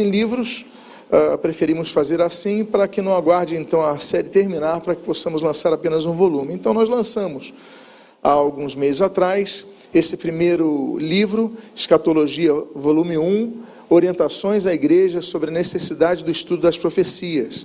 em livros, uh, preferimos fazer assim para que não aguarde então a série terminar, para que possamos lançar apenas um volume. Então nós lançamos há alguns meses atrás esse primeiro livro, Escatologia, volume 1, Orientações à Igreja sobre a necessidade do estudo das profecias.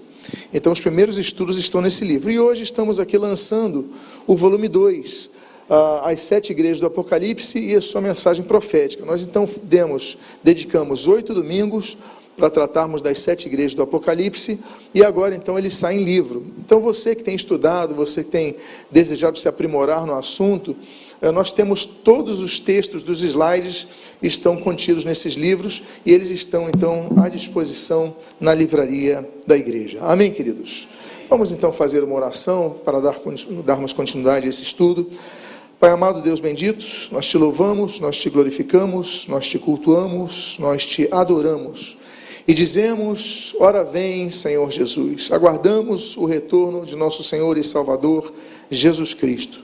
Então os primeiros estudos estão nesse livro. E hoje estamos aqui lançando o volume 2, uh, as sete igrejas do Apocalipse e a sua mensagem profética. Nós então demos, dedicamos oito domingos para tratarmos das sete igrejas do Apocalipse, e agora então ele sai em livro. Então você que tem estudado, você que tem desejado se aprimorar no assunto, eh, nós temos todos os textos dos slides estão contidos nesses livros e eles estão então à disposição na livraria da igreja. Amém, queridos. Vamos então fazer uma oração para dar, darmos continuidade a esse estudo. Pai amado, Deus bendito, nós te louvamos, nós te glorificamos, nós te cultuamos, nós te adoramos e dizemos: Ora vem, Senhor Jesus. Aguardamos o retorno de nosso Senhor e Salvador Jesus Cristo.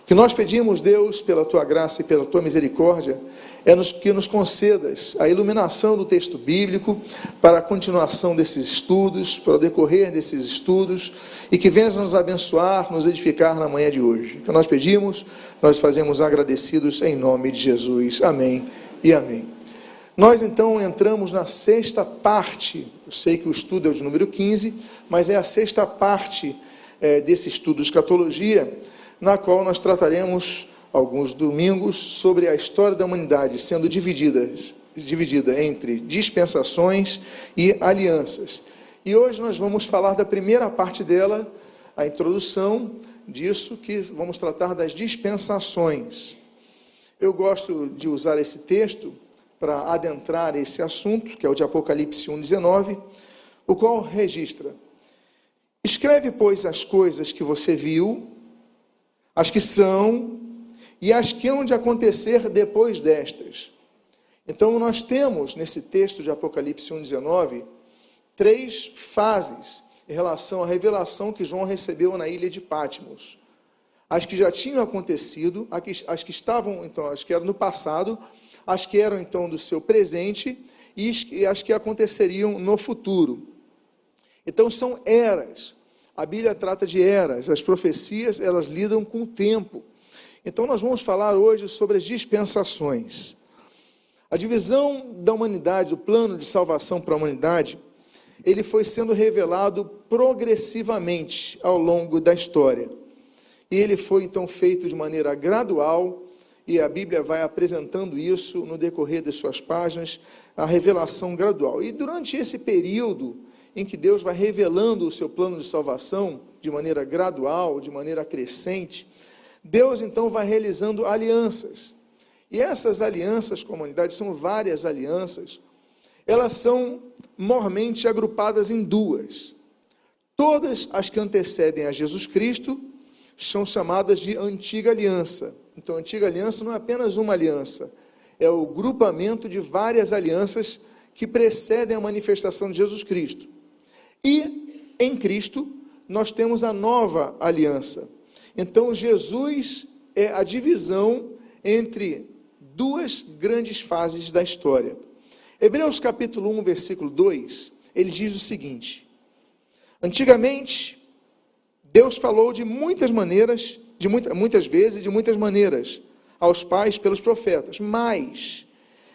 O que nós pedimos, Deus, pela tua graça e pela tua misericórdia, é nos, que nos concedas a iluminação do texto bíblico para a continuação desses estudos, para o decorrer desses estudos, e que venhas nos abençoar, nos edificar na manhã de hoje. O que nós pedimos, nós fazemos agradecidos em nome de Jesus. Amém e amém. Nós então entramos na sexta parte, eu sei que o estudo é o de número 15, mas é a sexta parte é, desse estudo de escatologia, na qual nós trataremos alguns domingos sobre a história da humanidade sendo dividida, dividida entre dispensações e alianças. E hoje nós vamos falar da primeira parte dela, a introdução disso, que vamos tratar das dispensações. Eu gosto de usar esse texto para adentrar esse assunto, que é o de Apocalipse 1,19, o qual registra: Escreve, pois, as coisas que você viu, as que são e as que hão de acontecer depois destas. Então, nós temos nesse texto de Apocalipse 1,19 três fases em relação à revelação que João recebeu na ilha de Patmos. As que já tinham acontecido, as que estavam, então, as que eram no passado, as que eram então do seu presente e as que aconteceriam no futuro. Então são eras. A Bíblia trata de eras. As profecias, elas lidam com o tempo. Então nós vamos falar hoje sobre as dispensações. A divisão da humanidade, o plano de salvação para a humanidade, ele foi sendo revelado progressivamente ao longo da história. E ele foi então feito de maneira gradual, e a Bíblia vai apresentando isso no decorrer das suas páginas, a revelação gradual. E durante esse período em que Deus vai revelando o seu plano de salvação de maneira gradual, de maneira crescente, Deus então vai realizando alianças. E essas alianças, comunidade, são várias alianças, elas são mormente agrupadas em duas. Todas as que antecedem a Jesus Cristo são chamadas de antiga aliança então, a antiga aliança não é apenas uma aliança, é o grupamento de várias alianças que precedem a manifestação de Jesus Cristo. E em Cristo nós temos a nova aliança. Então, Jesus é a divisão entre duas grandes fases da história. Hebreus capítulo 1, versículo 2, ele diz o seguinte: Antigamente, Deus falou de muitas maneiras de muita, muitas vezes de muitas maneiras aos pais pelos profetas, mas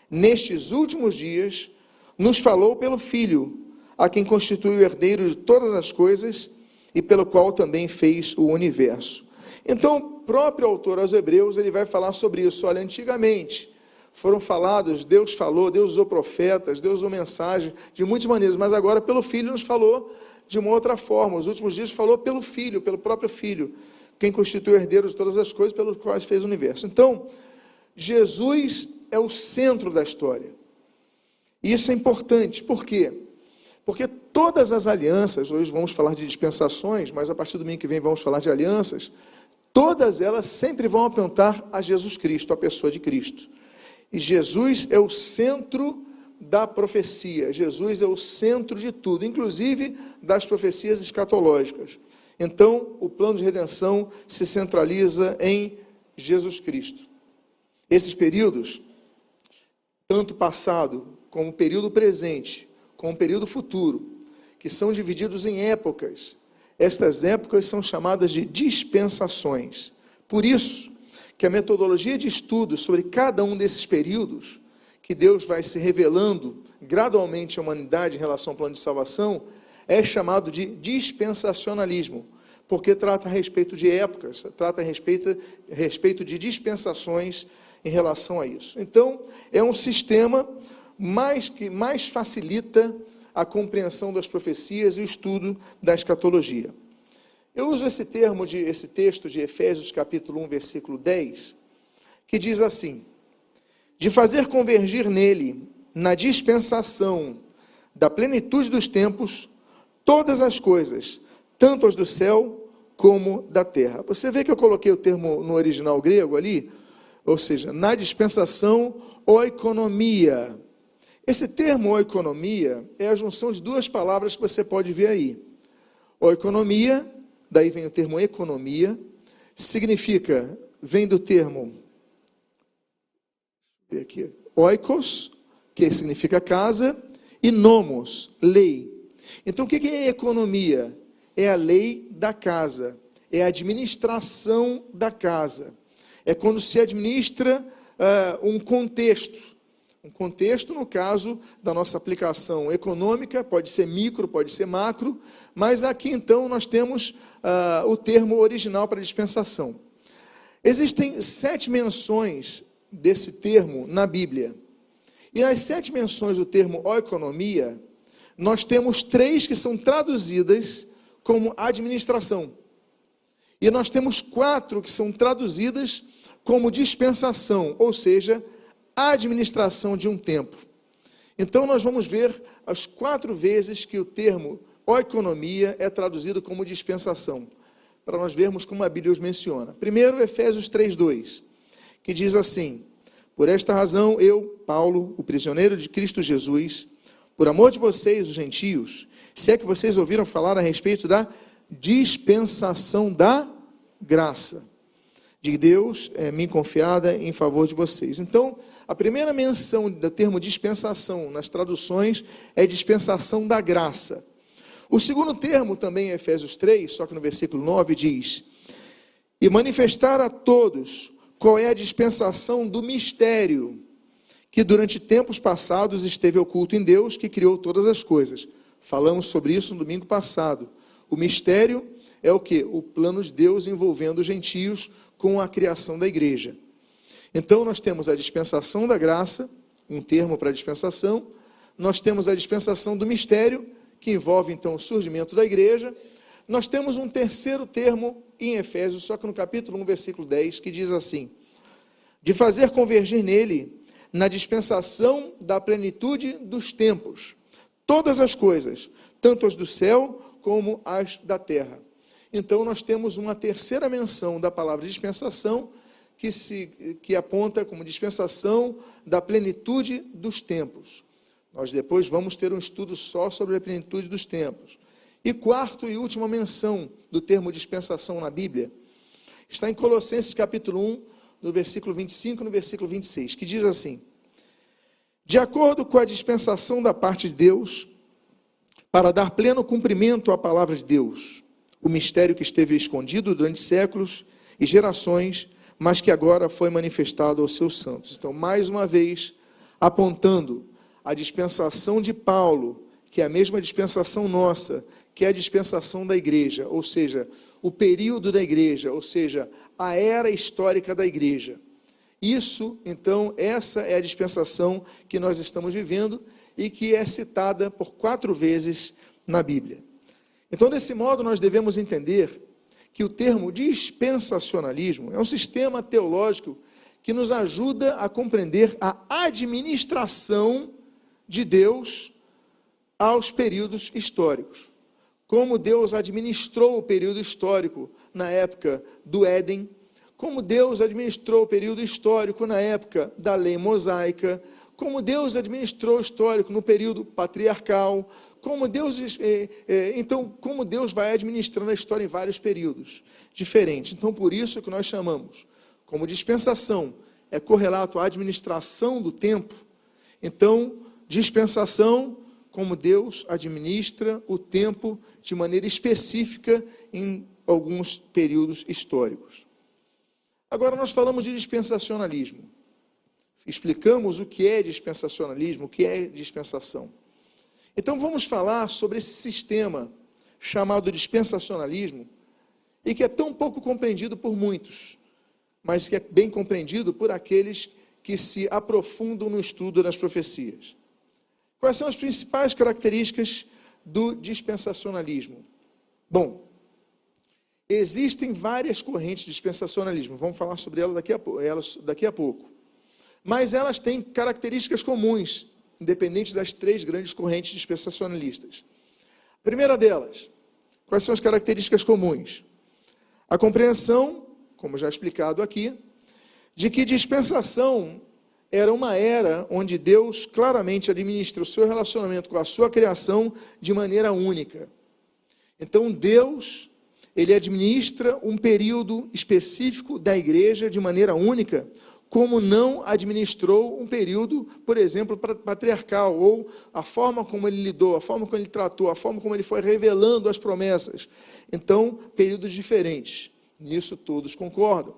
nestes últimos dias nos falou pelo Filho, a quem constitui o herdeiro de todas as coisas e pelo qual também fez o universo. Então, o próprio autor aos Hebreus, ele vai falar sobre isso. Olha, antigamente foram falados, Deus falou, Deus usou profetas, Deus usou mensagem de muitas maneiras, mas agora pelo Filho nos falou de uma outra forma. Os últimos dias falou pelo Filho, pelo próprio Filho quem constitui o herdeiro de todas as coisas pelos quais fez o universo. Então, Jesus é o centro da história. E isso é importante, por quê? Porque todas as alianças, hoje vamos falar de dispensações, mas a partir do domingo que vem vamos falar de alianças, todas elas sempre vão apontar a Jesus Cristo, a pessoa de Cristo. E Jesus é o centro da profecia, Jesus é o centro de tudo, inclusive das profecias escatológicas. Então, o plano de redenção se centraliza em Jesus Cristo. Esses períodos, tanto passado como período presente, com o período futuro, que são divididos em épocas. Estas épocas são chamadas de dispensações. Por isso, que a metodologia de estudo sobre cada um desses períodos, que Deus vai se revelando gradualmente à humanidade em relação ao plano de salvação, é chamado de dispensacionalismo, porque trata a respeito de épocas, trata a respeito, respeito de dispensações em relação a isso. Então, é um sistema mais que mais facilita a compreensão das profecias e o estudo da escatologia. Eu uso esse termo de esse texto de Efésios capítulo 1, versículo 10, que diz assim: de fazer convergir nele na dispensação da plenitude dos tempos todas as coisas, tanto as do céu como da terra. Você vê que eu coloquei o termo no original grego ali, ou seja, na dispensação oikonomia. Esse termo oikonomia é a junção de duas palavras que você pode ver aí. Oikonomia, daí vem o termo economia, significa, vem do termo aqui, oikos, que significa casa, e nomos, lei. Então, o que é economia? É a lei da casa, é a administração da casa. É quando se administra uh, um contexto. Um contexto, no caso da nossa aplicação econômica, pode ser micro, pode ser macro, mas aqui então nós temos uh, o termo original para dispensação. Existem sete menções desse termo na Bíblia. E nas sete menções do termo oeconomia, nós temos três que são traduzidas como administração. E nós temos quatro que são traduzidas como dispensação, ou seja, administração de um tempo. Então nós vamos ver as quatro vezes que o termo oeconomia é traduzido como dispensação, para nós vermos como a Bíblia os menciona. Primeiro, Efésios 3:2, que diz assim: Por esta razão eu, Paulo, o prisioneiro de Cristo Jesus, por amor de vocês, os gentios, se é que vocês ouviram falar a respeito da dispensação da graça de Deus é, me confiada em favor de vocês. Então, a primeira menção do termo dispensação nas traduções é dispensação da graça. O segundo termo, também em Efésios 3, só que no versículo 9, diz: E manifestar a todos qual é a dispensação do mistério que durante tempos passados esteve oculto em Deus, que criou todas as coisas. Falamos sobre isso no domingo passado. O mistério é o que? O plano de Deus envolvendo os gentios com a criação da igreja. Então nós temos a dispensação da graça, um termo para dispensação, nós temos a dispensação do mistério, que envolve então o surgimento da igreja. Nós temos um terceiro termo em Efésios, só que no capítulo 1, versículo 10, que diz assim: de fazer convergir nele na dispensação da plenitude dos tempos, todas as coisas, tanto as do céu como as da terra. Então, nós temos uma terceira menção da palavra dispensação, que, se, que aponta como dispensação da plenitude dos tempos. Nós depois vamos ter um estudo só sobre a plenitude dos tempos. E quarto e última menção do termo dispensação na Bíblia está em Colossenses capítulo 1, no versículo 25 e no versículo 26, que diz assim: De acordo com a dispensação da parte de Deus, para dar pleno cumprimento à palavra de Deus, o mistério que esteve escondido durante séculos e gerações, mas que agora foi manifestado aos seus santos. Então, mais uma vez, apontando a dispensação de Paulo, que é a mesma dispensação nossa, que é a dispensação da igreja, ou seja, o período da igreja, ou seja, a era histórica da igreja. Isso, então, essa é a dispensação que nós estamos vivendo e que é citada por quatro vezes na Bíblia. Então, desse modo, nós devemos entender que o termo dispensacionalismo é um sistema teológico que nos ajuda a compreender a administração de Deus aos períodos históricos. Como Deus administrou o período histórico na época do Éden, como Deus administrou o período histórico na época da lei mosaica, como Deus administrou o histórico no período patriarcal, como Deus, é, é, então, como Deus vai administrando a história em vários períodos diferentes. Então, por isso que nós chamamos, como dispensação, é correlato à administração do tempo. Então, dispensação como Deus administra o tempo de maneira específica em alguns períodos históricos. Agora nós falamos de dispensacionalismo. Explicamos o que é dispensacionalismo, o que é dispensação. Então vamos falar sobre esse sistema chamado dispensacionalismo e que é tão pouco compreendido por muitos, mas que é bem compreendido por aqueles que se aprofundam no estudo das profecias. Quais são as principais características do dispensacionalismo? Bom, existem várias correntes de dispensacionalismo, vamos falar sobre elas daqui a, elas daqui a pouco. Mas elas têm características comuns, independente das três grandes correntes dispensacionalistas. A primeira delas, quais são as características comuns? A compreensão, como já explicado aqui, de que dispensação era uma era onde Deus claramente administra o seu relacionamento com a sua criação de maneira única. Então Deus, ele administra um período específico da igreja de maneira única, como não administrou um período, por exemplo, patriarcal, ou a forma como ele lidou, a forma como ele tratou, a forma como ele foi revelando as promessas. Então, períodos diferentes. Nisso todos concordam.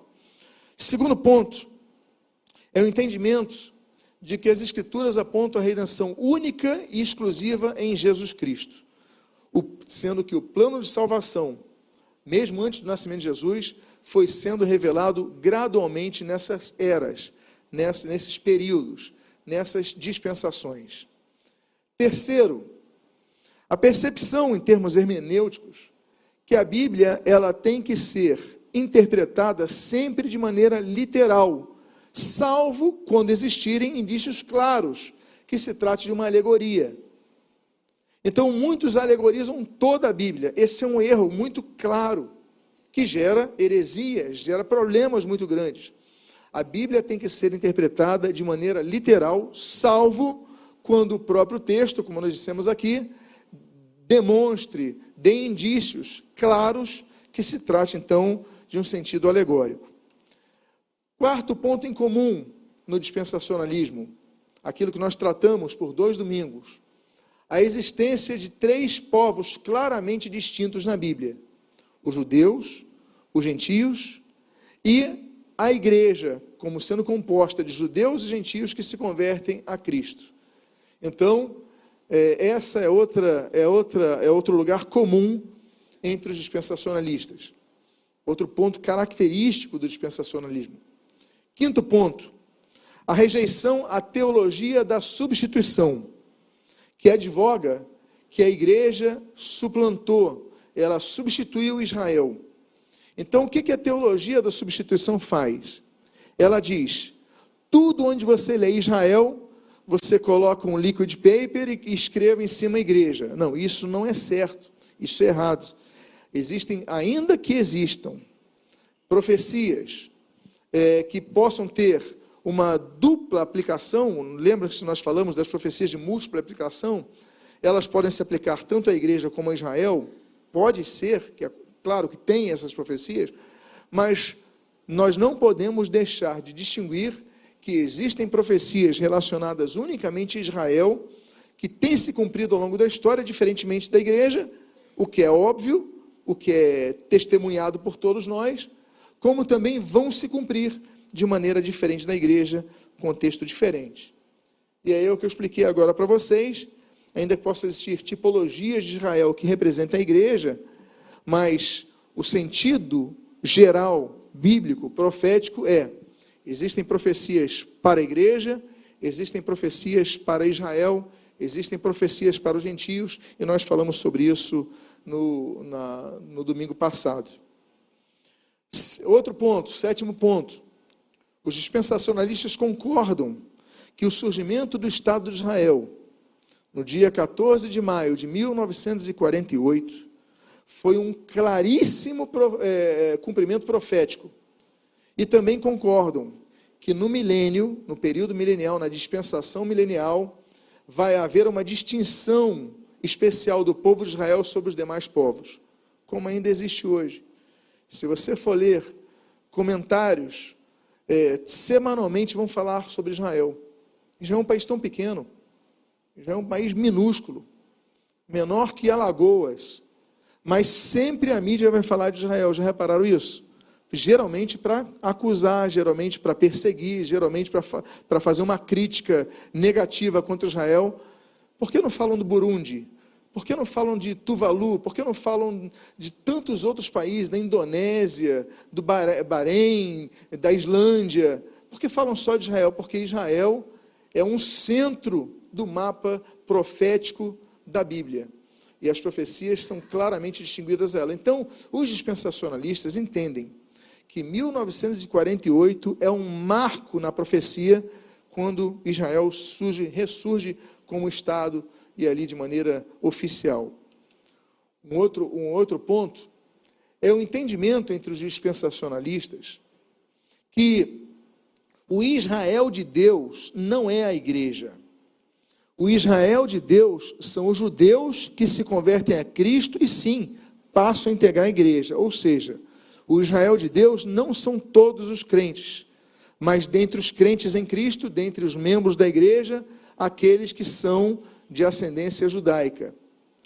Segundo ponto, é o entendimento de que as Escrituras apontam a redenção única e exclusiva em Jesus Cristo, sendo que o plano de salvação, mesmo antes do nascimento de Jesus, foi sendo revelado gradualmente nessas eras, nesses períodos, nessas dispensações. Terceiro, a percepção em termos hermenêuticos que a Bíblia ela tem que ser interpretada sempre de maneira literal, salvo quando existirem indícios claros que se trate de uma alegoria. Então, muitos alegorizam toda a Bíblia. Esse é um erro muito claro que gera heresias, gera problemas muito grandes. A Bíblia tem que ser interpretada de maneira literal, salvo quando o próprio texto, como nós dissemos aqui, demonstre, dê indícios claros que se trate então de um sentido alegórico. Quarto ponto em comum no dispensacionalismo, aquilo que nós tratamos por dois domingos, a existência de três povos claramente distintos na Bíblia os judeus, os gentios e a igreja, como sendo composta de judeus e gentios que se convertem a Cristo. Então, é, essa é outra, é outra, é outro lugar comum entre os dispensacionalistas. Outro ponto característico do dispensacionalismo. Quinto ponto, a rejeição à teologia da substituição, que advoga que a igreja suplantou ela substituiu Israel. Então, o que a teologia da substituição faz? Ela diz: tudo onde você lê Israel, você coloca um liquid paper e escreva em cima a igreja. Não, isso não é certo, isso é errado. Existem, ainda que existam, profecias é, que possam ter uma dupla aplicação, lembra que nós falamos das profecias de múltipla aplicação? Elas podem se aplicar tanto à igreja como a Israel. Pode ser, que é claro que tem essas profecias, mas nós não podemos deixar de distinguir que existem profecias relacionadas unicamente a Israel, que têm se cumprido ao longo da história, diferentemente da igreja, o que é óbvio, o que é testemunhado por todos nós, como também vão se cumprir de maneira diferente da igreja, contexto diferente. E é o que eu expliquei agora para vocês, ainda que possa existir tipologias de Israel que representem a igreja, mas o sentido geral, bíblico, profético é: existem profecias para a igreja, existem profecias para Israel, existem profecias para os gentios, e nós falamos sobre isso no, na, no domingo passado. Outro ponto, sétimo ponto. Os dispensacionalistas concordam que o surgimento do Estado de Israel no dia 14 de maio de 1948, foi um claríssimo é, é, cumprimento profético. E também concordam que no milênio, no período milenial, na dispensação milenial, vai haver uma distinção especial do povo de Israel sobre os demais povos, como ainda existe hoje. Se você for ler comentários, é, semanalmente vão falar sobre Israel. Israel é um país tão pequeno, já é um país minúsculo. menor que Alagoas, mas sempre a mídia vai falar de Israel. Já repararam isso? Geralmente para acusar, geralmente para perseguir, geralmente para fazer uma crítica negativa contra Israel. Por que não falam do Burundi? Por que não falam de Tuvalu? Por que não falam de tantos outros países, da Indonésia, do Bahrein, da Islândia? Por que falam só de Israel? Porque Israel é um centro do mapa profético da Bíblia. E as profecias são claramente distinguidas dela. Então, os dispensacionalistas entendem que 1948 é um marco na profecia quando Israel surge, ressurge como Estado e ali de maneira oficial. Um outro, um outro ponto é o entendimento entre os dispensacionalistas que o Israel de Deus não é a igreja. O Israel de Deus são os judeus que se convertem a Cristo e sim passam a integrar a igreja. Ou seja, o Israel de Deus não são todos os crentes, mas dentre os crentes em Cristo, dentre os membros da igreja, aqueles que são de ascendência judaica.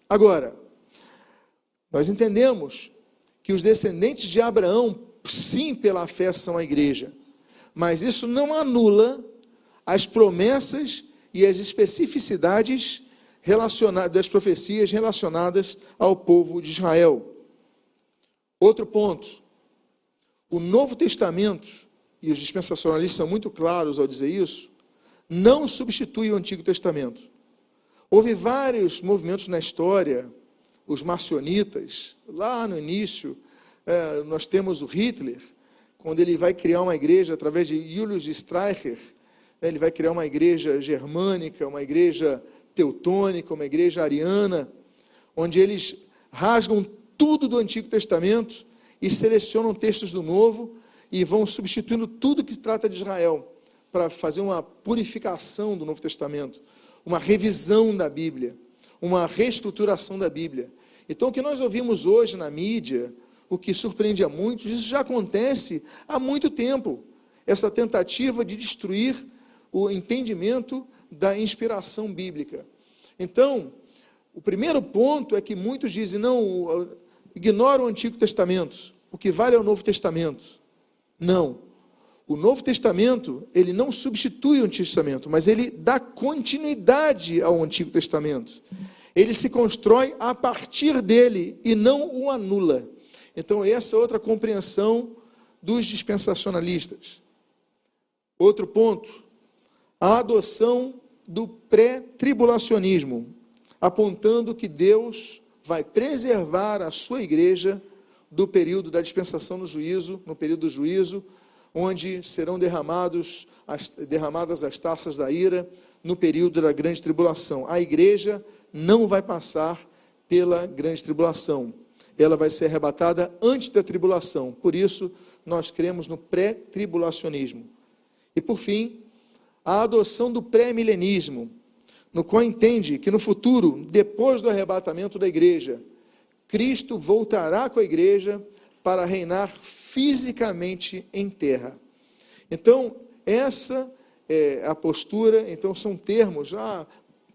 Agora, nós entendemos que os descendentes de Abraão, sim, pela fé, são a igreja, mas isso não anula as promessas e as especificidades relacionadas das profecias relacionadas ao povo de Israel. Outro ponto, o Novo Testamento, e os dispensacionalistas são muito claros ao dizer isso, não substitui o Antigo Testamento. Houve vários movimentos na história, os marcionitas, lá no início, é, nós temos o Hitler, quando ele vai criar uma igreja através de Julius Streicher, né, ele vai criar uma igreja germânica, uma igreja teutônica, uma igreja ariana, onde eles rasgam tudo do Antigo Testamento e selecionam textos do Novo e vão substituindo tudo que trata de Israel para fazer uma purificação do Novo Testamento uma revisão da Bíblia, uma reestruturação da Bíblia. Então, o que nós ouvimos hoje na mídia, o que surpreende a muitos, isso já acontece há muito tempo. Essa tentativa de destruir o entendimento da inspiração bíblica. Então, o primeiro ponto é que muitos dizem: não, ignora o Antigo Testamento, o que vale é o Novo Testamento. Não. O Novo Testamento, ele não substitui o Antigo Testamento, mas ele dá continuidade ao Antigo Testamento. Ele se constrói a partir dele e não o anula. Então, essa é outra compreensão dos dispensacionalistas. Outro ponto, a adoção do pré-tribulacionismo, apontando que Deus vai preservar a sua igreja do período da dispensação no juízo, no período do juízo, onde serão derramados as, derramadas as taças da ira no período da grande tribulação. A igreja não vai passar pela grande tribulação. Ela vai ser arrebatada antes da tribulação. Por isso, nós cremos no pré-tribulacionismo. E por fim, a adoção do pré-milenismo, no qual entende que no futuro, depois do arrebatamento da igreja, Cristo voltará com a igreja para reinar fisicamente em terra. Então, essa é a postura, então são termos ah,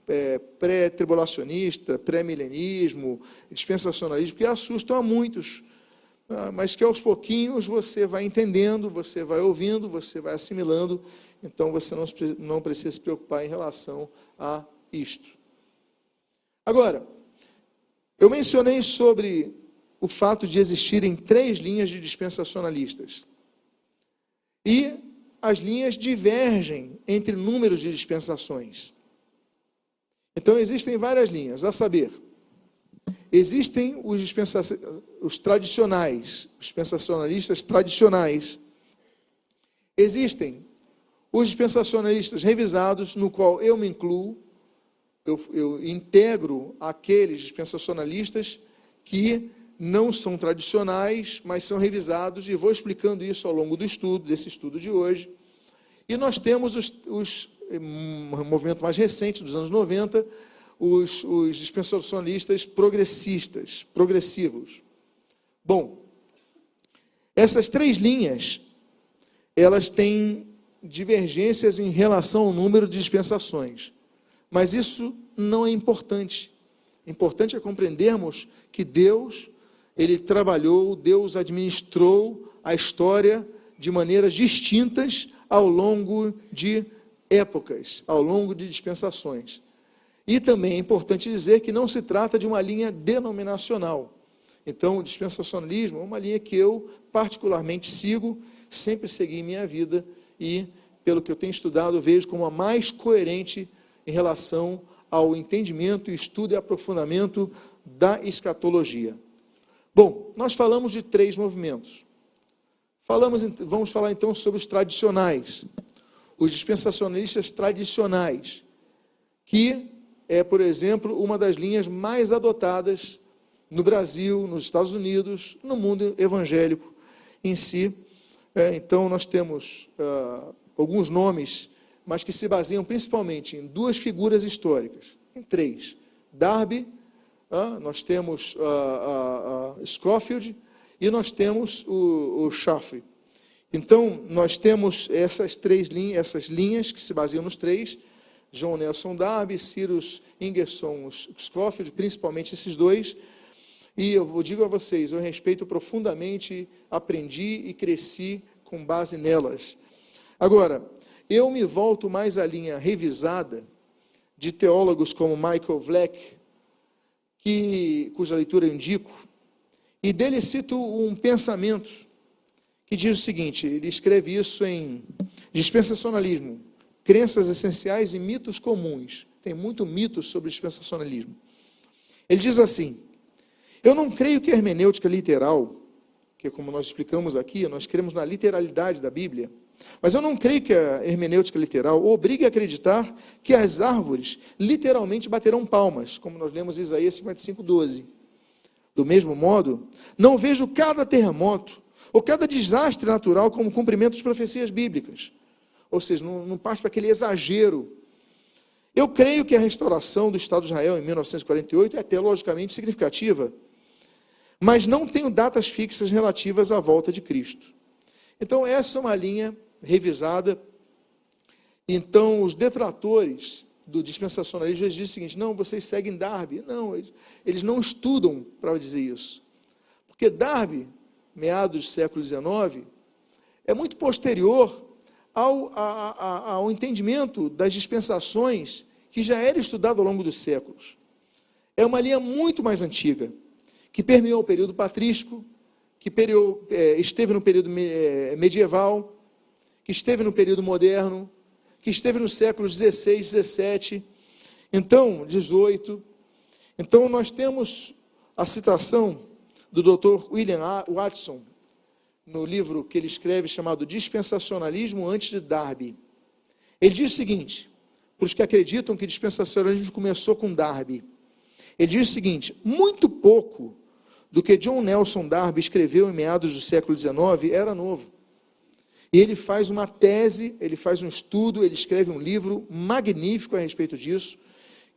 é, pré-tribulacionista, pré-milenismo, dispensacionalismo, que assustam a muitos, ah, mas que aos pouquinhos você vai entendendo, você vai ouvindo, você vai assimilando, então você não, não precisa se preocupar em relação a isto. Agora, eu mencionei sobre o fato de existirem três linhas de dispensacionalistas. E as linhas divergem entre números de dispensações. Então existem várias linhas, a saber, existem os, dispensa os tradicionais, os dispensacionalistas tradicionais. Existem os dispensacionalistas revisados, no qual eu me incluo, eu, eu integro aqueles dispensacionalistas que não são tradicionais, mas são revisados, e vou explicando isso ao longo do estudo, desse estudo de hoje. E nós temos os, os um movimento mais recente, dos anos 90, os, os dispensacionalistas progressistas, progressivos. Bom, essas três linhas, elas têm divergências em relação ao número de dispensações, mas isso não é importante. Importante é compreendermos que Deus, ele trabalhou, Deus administrou a história de maneiras distintas ao longo de épocas, ao longo de dispensações. E também é importante dizer que não se trata de uma linha denominacional. Então, o dispensacionalismo é uma linha que eu particularmente sigo, sempre segui em minha vida e, pelo que eu tenho estudado, vejo como a mais coerente em relação ao entendimento, estudo e aprofundamento da escatologia. Bom, nós falamos de três movimentos. Falamos, vamos falar então sobre os tradicionais, os dispensacionalistas tradicionais, que é, por exemplo, uma das linhas mais adotadas no Brasil, nos Estados Unidos, no mundo evangélico em si. É, então, nós temos ah, alguns nomes, mas que se baseiam principalmente em duas figuras históricas, em três. Darby, nós temos ah, Scofield e nós temos o, o. Então, nós temos essas três linhas, essas linhas que se baseiam nos três, John Nelson Darby, Cyrus Ingerson Scofield, principalmente esses dois, e eu digo a vocês, eu respeito profundamente, aprendi e cresci com base nelas. Agora, eu me volto mais à linha revisada de teólogos como Michael Vleck, que, cuja leitura eu indico, e dele cito um pensamento que diz o seguinte: ele escreve isso em Dispensacionalismo, Crenças Essenciais e Mitos Comuns. Tem muito mitos sobre dispensacionalismo. Ele diz assim: Eu não creio que a hermenêutica literal, que como nós explicamos aqui, nós cremos na literalidade da Bíblia, mas eu não creio que a hermenêutica literal obrigue a acreditar que as árvores literalmente baterão palmas, como nós lemos em Isaías 55, 12. Do mesmo modo, não vejo cada terremoto ou cada desastre natural como cumprimento de profecias bíblicas. Ou seja, não, não parte para aquele exagero. Eu creio que a restauração do Estado de Israel em 1948 é teologicamente significativa, mas não tenho datas fixas relativas à volta de Cristo. Então, essa é uma linha revisada. Então, os detratores do dispensacionalismo dizem o seguinte: não, vocês seguem Darby. Não, eles, eles não estudam para dizer isso. Porque Darby, meados do século XIX, é muito posterior ao, a, a, ao entendimento das dispensações que já era estudado ao longo dos séculos. É uma linha muito mais antiga, que permeou o período patrístico, que é, esteve no período é, medieval, que esteve no período moderno, que esteve nos séculos 16, 17, então 18. Então nós temos a citação do Dr. William Watson no livro que ele escreve chamado Dispensacionalismo antes de Darby. Ele diz o seguinte: para os que acreditam que dispensacionalismo começou com Darby, ele diz o seguinte: muito pouco do que John Nelson Darby escreveu em meados do século XIX era novo. E ele faz uma tese, ele faz um estudo, ele escreve um livro magnífico a respeito disso,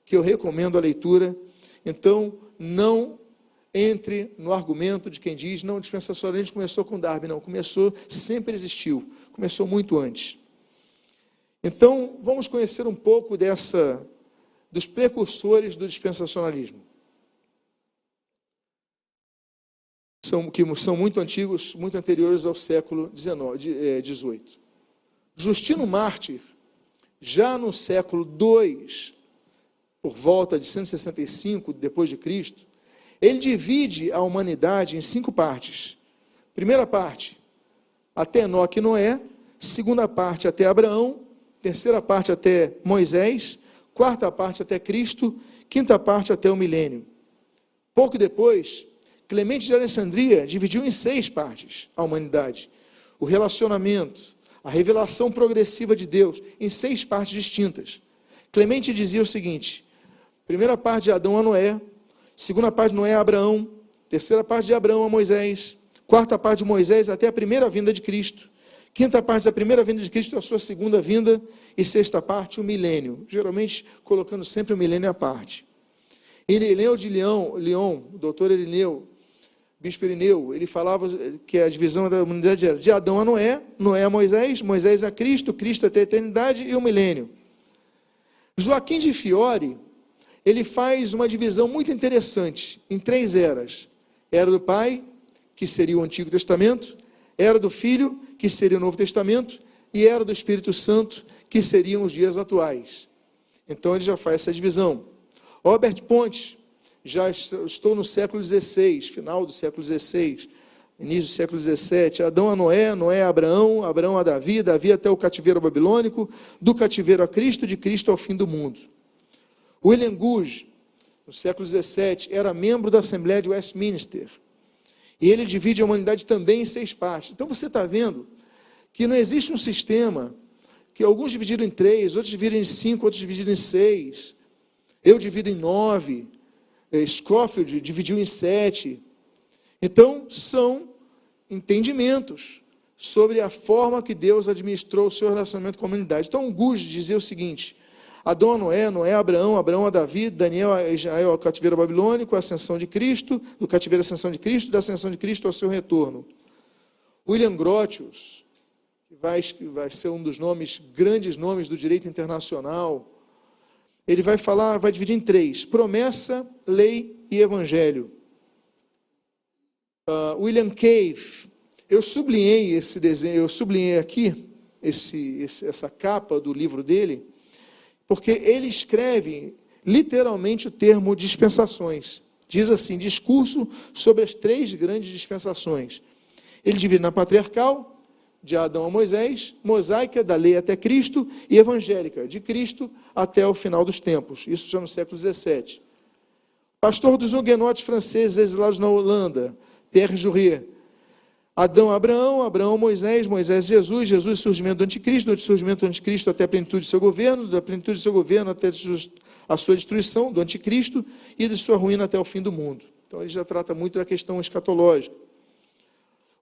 que eu recomendo a leitura. Então, não entre no argumento de quem diz, não, dispensacionalismo começou com Darby. Não, começou, sempre existiu, começou muito antes. Então, vamos conhecer um pouco dessa, dos precursores do dispensacionalismo. São, que são muito antigos, muito anteriores ao século XVIII. É, Justino Mártir, já no século II, por volta de 165 depois de Cristo, ele divide a humanidade em cinco partes. Primeira parte, até Enoque e Noé, segunda parte até Abraão, terceira parte até Moisés, quarta parte até Cristo, quinta parte até o milênio. Pouco depois, Clemente de Alessandria dividiu em seis partes a humanidade. O relacionamento, a revelação progressiva de Deus, em seis partes distintas. Clemente dizia o seguinte: primeira parte de Adão a Noé, segunda parte de Noé a Abraão, terceira parte de Abraão a Moisés, quarta parte de Moisés até a primeira vinda de Cristo, quinta parte da primeira vinda de Cristo a sua segunda vinda, e sexta parte o milênio, geralmente colocando sempre o milênio à parte. Irineu de Leão, Leão, o doutor Irineu, bispo Irineu, ele falava que a divisão da humanidade era de Adão a Noé, Noé a Moisés, Moisés a Cristo, Cristo até a eternidade e o milênio. Joaquim de Fiore, ele faz uma divisão muito interessante em três eras: era do Pai, que seria o Antigo Testamento, era do Filho, que seria o Novo Testamento, e era do Espírito Santo, que seriam os dias atuais. Então ele já faz essa divisão. Robert Ponte, já estou no século XVI, final do século XVI, início do século XVII, Adão a Noé, Noé a Abraão, Abraão a Davi, Davi até o cativeiro babilônico, do cativeiro a Cristo, de Cristo ao fim do mundo. William Gouge, no século XVII, era membro da Assembleia de Westminster. E ele divide a humanidade também em seis partes. Então você está vendo que não existe um sistema que alguns dividiram em três, outros dividem em cinco, outros dividem em seis. Eu divido em nove. Eh, Scofield dividiu em sete. Então, são entendimentos sobre a forma que Deus administrou o seu relacionamento com a humanidade. Então, Gus dizia o seguinte: Adão a Noé, Noé a Abraão, Abraão a Davi, Daniel a Israel ao cativeiro babilônico, a ascensão de Cristo, do cativeiro à ascensão de Cristo, da ascensão de Cristo ao seu retorno. William Grotius, que vai, vai ser um dos nomes, grandes nomes do direito internacional, ele vai falar, vai dividir em três: promessa, lei e evangelho uh, William Cave. Eu sublinhei esse desenho, eu sublinhei aqui esse, esse, essa capa do livro dele, porque ele escreve literalmente o termo dispensações. Diz assim: discurso sobre as três grandes dispensações. Ele divide na patriarcal, de Adão a Moisés, mosaica, da lei até Cristo, e evangélica, de Cristo até o final dos tempos. Isso já no século XVII. Pastor dos huguenotes franceses exilados na Holanda, Pierre Jourier. Adão, Abraão, Abraão, Moisés, Moisés, Jesus, Jesus, surgimento do anticristo, do surgimento do anticristo até a plenitude de seu governo, da plenitude de seu governo até a sua destruição, do anticristo, e de sua ruína até o fim do mundo. Então ele já trata muito da questão escatológica.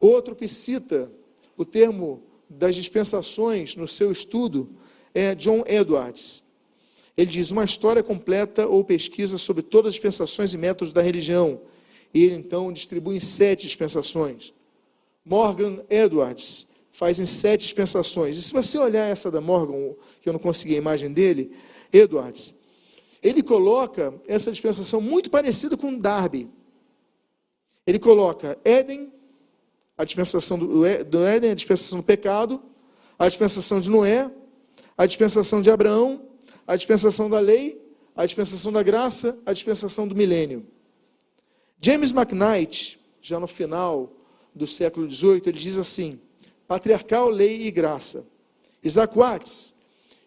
Outro que cita o termo das dispensações no seu estudo é John Edwards. Ele diz: uma história completa ou pesquisa sobre todas as dispensações e métodos da religião, e ele então distribui em sete dispensações. Morgan Edwards faz em sete dispensações. E se você olhar essa da Morgan, que eu não consegui a imagem dele, Edwards, ele coloca essa dispensação muito parecida com Darby. Ele coloca Éden, a dispensação do, Éden, a dispensação do pecado, a dispensação de Noé, a dispensação de Abraão, a dispensação da lei, a dispensação da graça, a dispensação do milênio. James McKnight, já no final do século XVIII, ele diz assim: patriarcal, lei e graça. Isaac Watts,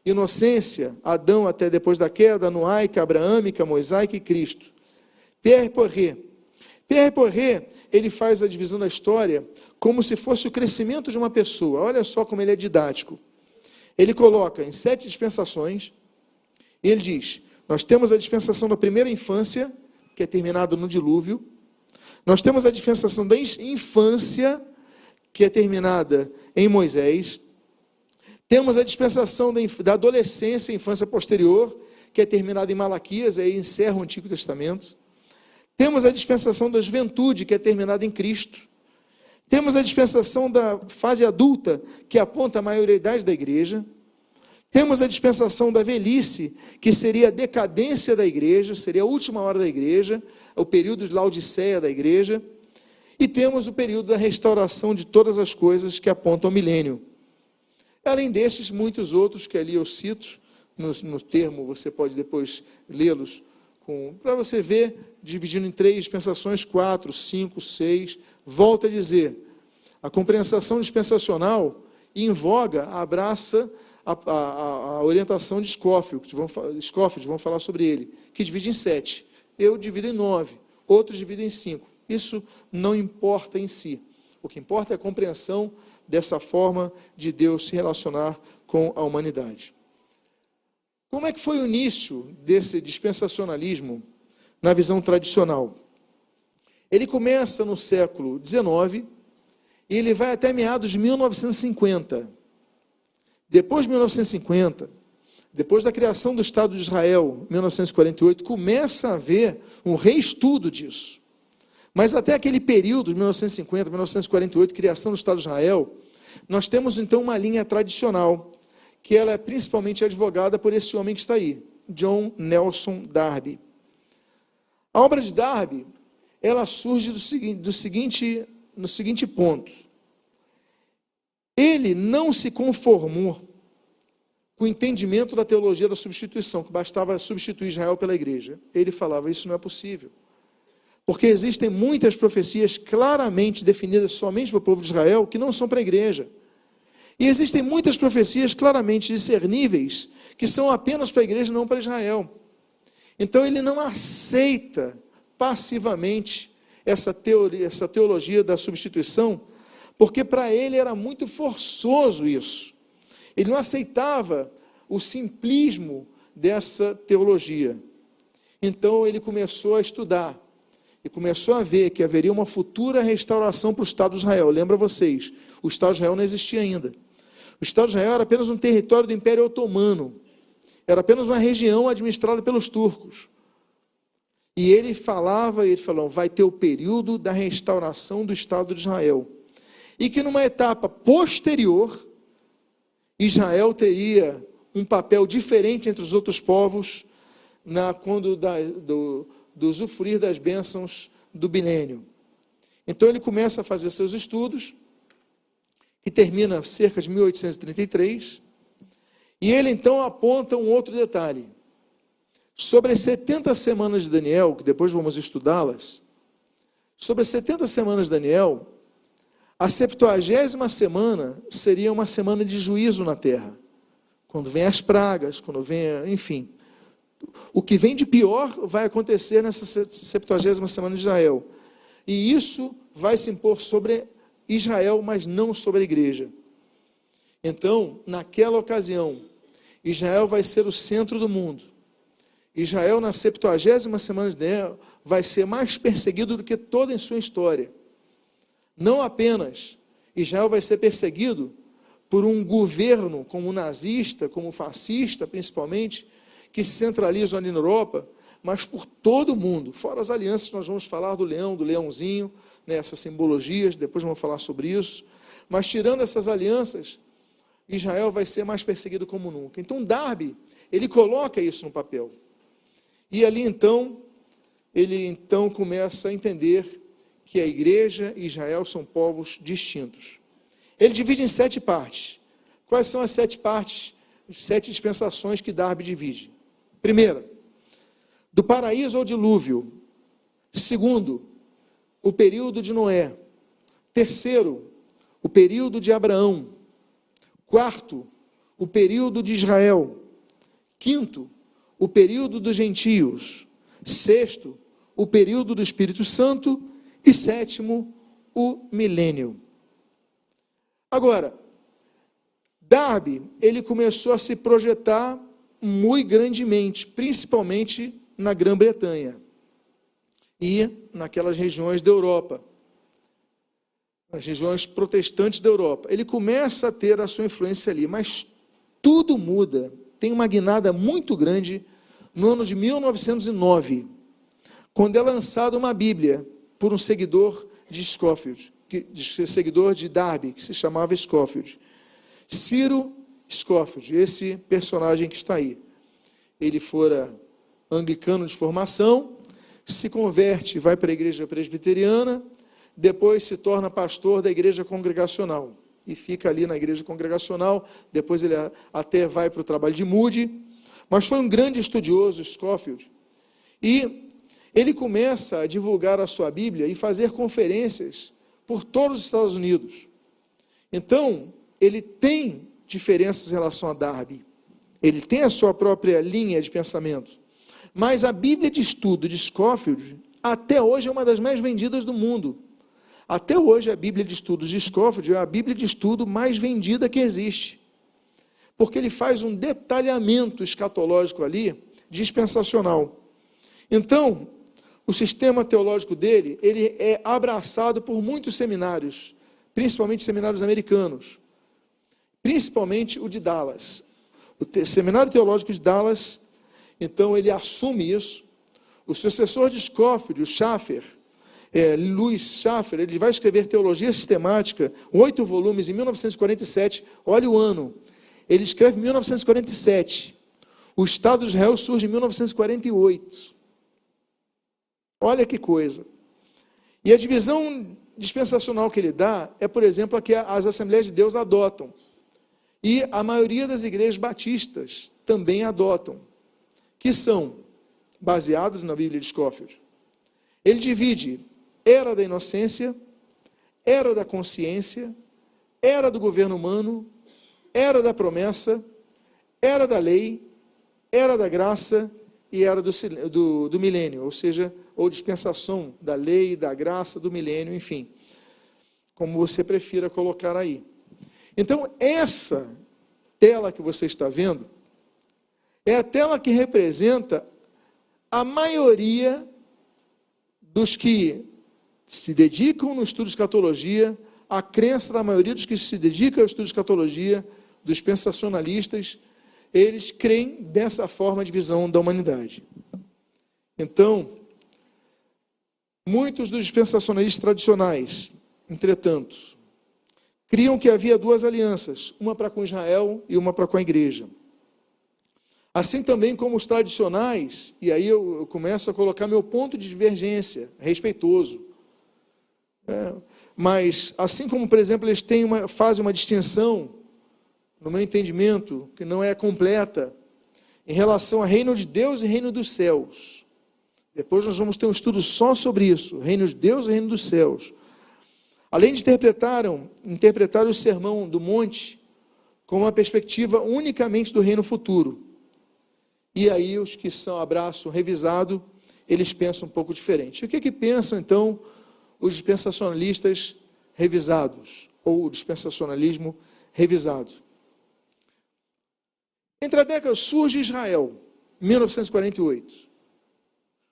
inocência, Adão até depois da queda, noaica, abraâmica, mosaica e Cristo. Pierre Porret. Pierre Porret, ele faz a divisão da história como se fosse o crescimento de uma pessoa. Olha só como ele é didático. Ele coloca em sete dispensações, e ele diz: Nós temos a dispensação da primeira infância, que é terminado no dilúvio. Nós temos a dispensação da infância, que é terminada em Moisés. Temos a dispensação da adolescência e infância posterior, que é terminada em Malaquias, aí encerra o Antigo Testamento. Temos a dispensação da juventude, que é terminada em Cristo. Temos a dispensação da fase adulta, que aponta a maioridade da igreja. Temos a dispensação da velhice, que seria a decadência da igreja, seria a última hora da igreja, o período de Laodiceia da igreja. E temos o período da restauração de todas as coisas que apontam ao milênio. Além destes, muitos outros que ali eu cito, no, no termo, você pode depois lê-los, para você ver, dividindo em três dispensações, quatro, cinco, seis. Volta a dizer, a compreensão dispensacional, em voga, abraça a, a, a orientação de Scofield, vão, Scofield, vão falar sobre ele, que divide em sete. Eu divido em nove, outros dividem em cinco. Isso não importa em si. O que importa é a compreensão dessa forma de Deus se relacionar com a humanidade. Como é que foi o início desse dispensacionalismo na visão tradicional? Ele começa no século XIX e ele vai até meados de 1950. Depois de 1950, depois da criação do Estado de Israel, 1948, começa a haver um reestudo disso. Mas até aquele período, de 1950, 1948, criação do Estado de Israel, nós temos então uma linha tradicional, que ela é principalmente advogada por esse homem que está aí, John Nelson Darby. A obra de Darby, ela surge do seguinte, do seguinte, no seguinte ponto. Ele não se conformou com o entendimento da teologia da substituição, que bastava substituir Israel pela igreja. Ele falava: Isso não é possível. Porque existem muitas profecias claramente definidas somente para o povo de Israel que não são para a igreja. E existem muitas profecias claramente discerníveis que são apenas para a igreja, não para Israel. Então ele não aceita passivamente essa, teoria, essa teologia da substituição, porque para ele era muito forçoso isso. Ele não aceitava o simplismo dessa teologia. Então ele começou a estudar e começou a ver que haveria uma futura restauração para o Estado de Israel. Lembra vocês, o Estado de Israel não existia ainda. O Estado de Israel era apenas um território do Império Otomano. Era apenas uma região administrada pelos turcos. E ele falava, ele falou, vai ter o período da restauração do Estado de Israel. E que numa etapa posterior, Israel teria um papel diferente entre os outros povos na, quando da, do, do usufruir das bênçãos do bilênio. Então ele começa a fazer seus estudos, que termina cerca de 1833, e ele então aponta um outro detalhe. Sobre as 70 semanas de Daniel, que depois vamos estudá-las, sobre as 70 semanas de Daniel, a septuagésima semana seria uma semana de juízo na terra. Quando vem as pragas, quando vem, enfim. O que vem de pior vai acontecer nessa septuagésima semana de Israel. E isso vai se impor sobre Israel, mas não sobre a igreja. Então, naquela ocasião, Israel vai ser o centro do mundo. Israel, na septuagésima semana de Daniel, vai ser mais perseguido do que toda em sua história. Não apenas Israel vai ser perseguido por um governo como nazista, como fascista, principalmente, que se centralizam ali na Europa, mas por todo o mundo. Fora as alianças, nós vamos falar do leão, do leãozinho, né, essas simbologias, depois vamos falar sobre isso. Mas tirando essas alianças, Israel vai ser mais perseguido como nunca. Então Darby, ele coloca isso no papel. E ali então, ele então começa a entender que a igreja e Israel são povos distintos. Ele divide em sete partes. Quais são as sete partes, as sete dispensações que Darby divide? Primeira, do paraíso ao dilúvio. Segundo, o período de Noé. Terceiro, o período de Abraão. Quarto, o período de Israel. Quinto, o período dos gentios. Sexto, o período do Espírito Santo. E sétimo, o milênio. Agora, Darby, ele começou a se projetar muito grandemente, principalmente na Grã-Bretanha e naquelas regiões da Europa, nas regiões protestantes da Europa. Ele começa a ter a sua influência ali, mas tudo muda. Tem uma guinada muito grande no ano de 1909, quando é lançada uma Bíblia por um seguidor de Scofield, que, de, seguidor de Darby, que se chamava Scofield. Ciro Scofield, esse personagem que está aí. Ele fora anglicano de formação, se converte, vai para a igreja presbiteriana, depois se torna pastor da igreja congregacional e fica ali na igreja congregacional. Depois ele até vai para o trabalho de Moody, mas foi um grande estudioso, Scofield. E ele começa a divulgar a sua Bíblia e fazer conferências por todos os Estados Unidos. Então, ele tem diferenças em relação a Darby. Ele tem a sua própria linha de pensamento. Mas a Bíblia de estudo de Scofield, até hoje, é uma das mais vendidas do mundo. Até hoje, a Bíblia de estudos de Scofield é a Bíblia de estudo mais vendida que existe. Porque ele faz um detalhamento escatológico ali, dispensacional. Então, o sistema teológico dele, ele é abraçado por muitos seminários, principalmente seminários americanos, principalmente o de Dallas. O Seminário Teológico de Dallas, então ele assume isso. O sucessor de Scofield, o Schaffer, é, Louis Schaffer, ele vai escrever Teologia Sistemática, oito volumes, em 1947. Olha o ano. Ele escreve em 1947. O Estado de Israel surge em 1948. Olha que coisa. E a divisão dispensacional que ele dá é, por exemplo, a que as Assembleias de Deus adotam. E a maioria das igrejas batistas também adotam, que são baseados na Bíblia de Scofield. Ele divide era da inocência, era da consciência, era do governo humano, era da promessa, era da lei, era da graça e era do, do, do milênio, ou seja, ou dispensação da lei, da graça, do milênio, enfim, como você prefira colocar aí. Então, essa tela que você está vendo é a tela que representa a maioria dos que se dedicam no estudo de escatologia, a crença da maioria dos que se dedicam ao estudo de escatologia, dos pensacionalistas, eles creem dessa forma de visão da humanidade. Então, muitos dos dispensacionalistas tradicionais, entretanto, criam que havia duas alianças, uma para com Israel e uma para com a igreja. Assim também como os tradicionais, e aí eu, começo a colocar meu ponto de divergência, respeitoso. É, mas, assim como, por exemplo, eles têm uma, fazem uma distinção, no meu entendimento, que não é completa, em relação ao reino de Deus e reino dos céus. Depois nós vamos ter um estudo só sobre isso, reino de Deus e reino dos céus. Além de interpretaram, interpretar o sermão do monte com uma perspectiva unicamente do reino futuro. E aí os que são abraço revisado, eles pensam um pouco diferente. O que, que pensam então os dispensacionalistas revisados, ou o dispensacionalismo revisado? Entre a década surge Israel, 1948.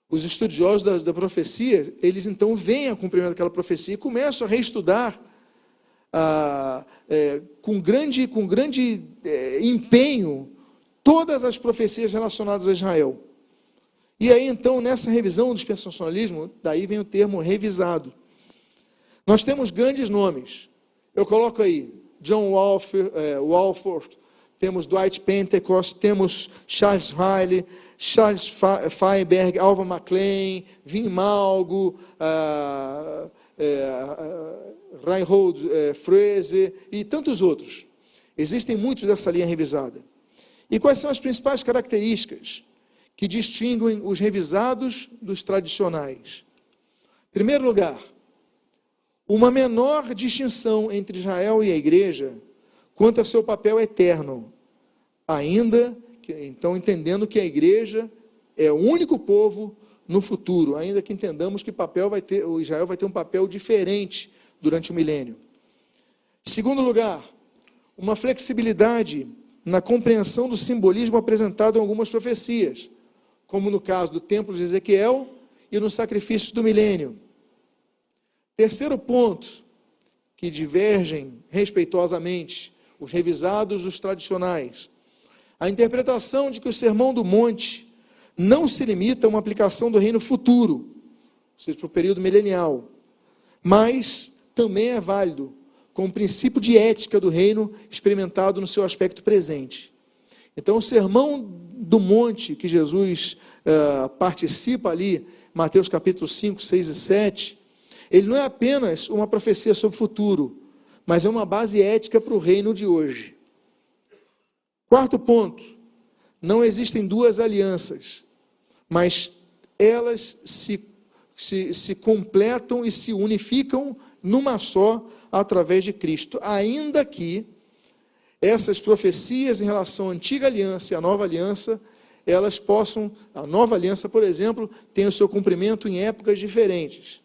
Os estudiosos da, da, profecia, eles então veem a cumprimento daquela profecia e começam a reestudar ah, é, com grande, com grande é, empenho todas as profecias relacionadas a Israel. E aí, então, nessa revisão do dispensacionalismo, daí vem o termo revisado. Nós temos grandes nomes. Eu coloco aí John Walford, é, Walford temos Dwight Pentecost, temos Charles Riley, Charles Feinberg, Alva McLean, Vin Malgo, uh, uh, Reinhold uh, Fraser e tantos outros. Existem muitos dessa linha revisada. E quais são as principais características que distinguem os revisados dos tradicionais? Em primeiro lugar, uma menor distinção entre Israel e a igreja quanto a seu papel eterno, ainda então entendendo que a igreja é o único povo no futuro, ainda que entendamos que papel vai ter, o Israel vai ter um papel diferente durante o milênio. Em segundo lugar, uma flexibilidade na compreensão do simbolismo apresentado em algumas profecias, como no caso do templo de Ezequiel e nos sacrifícios do milênio. Terceiro ponto, que divergem respeitosamente os revisados dos tradicionais, a interpretação de que o Sermão do Monte não se limita a uma aplicação do reino futuro, ou seja, para o período milenial, mas também é válido com o princípio de ética do reino experimentado no seu aspecto presente. Então, o sermão do monte que Jesus uh, participa ali, Mateus capítulo 5, 6 e 7, ele não é apenas uma profecia sobre o futuro, mas é uma base ética para o reino de hoje. Quarto ponto: não existem duas alianças, mas elas se, se, se completam e se unificam numa só através de Cristo, ainda que essas profecias em relação à antiga aliança e à nova aliança, elas possam, a nova aliança, por exemplo, tem o seu cumprimento em épocas diferentes.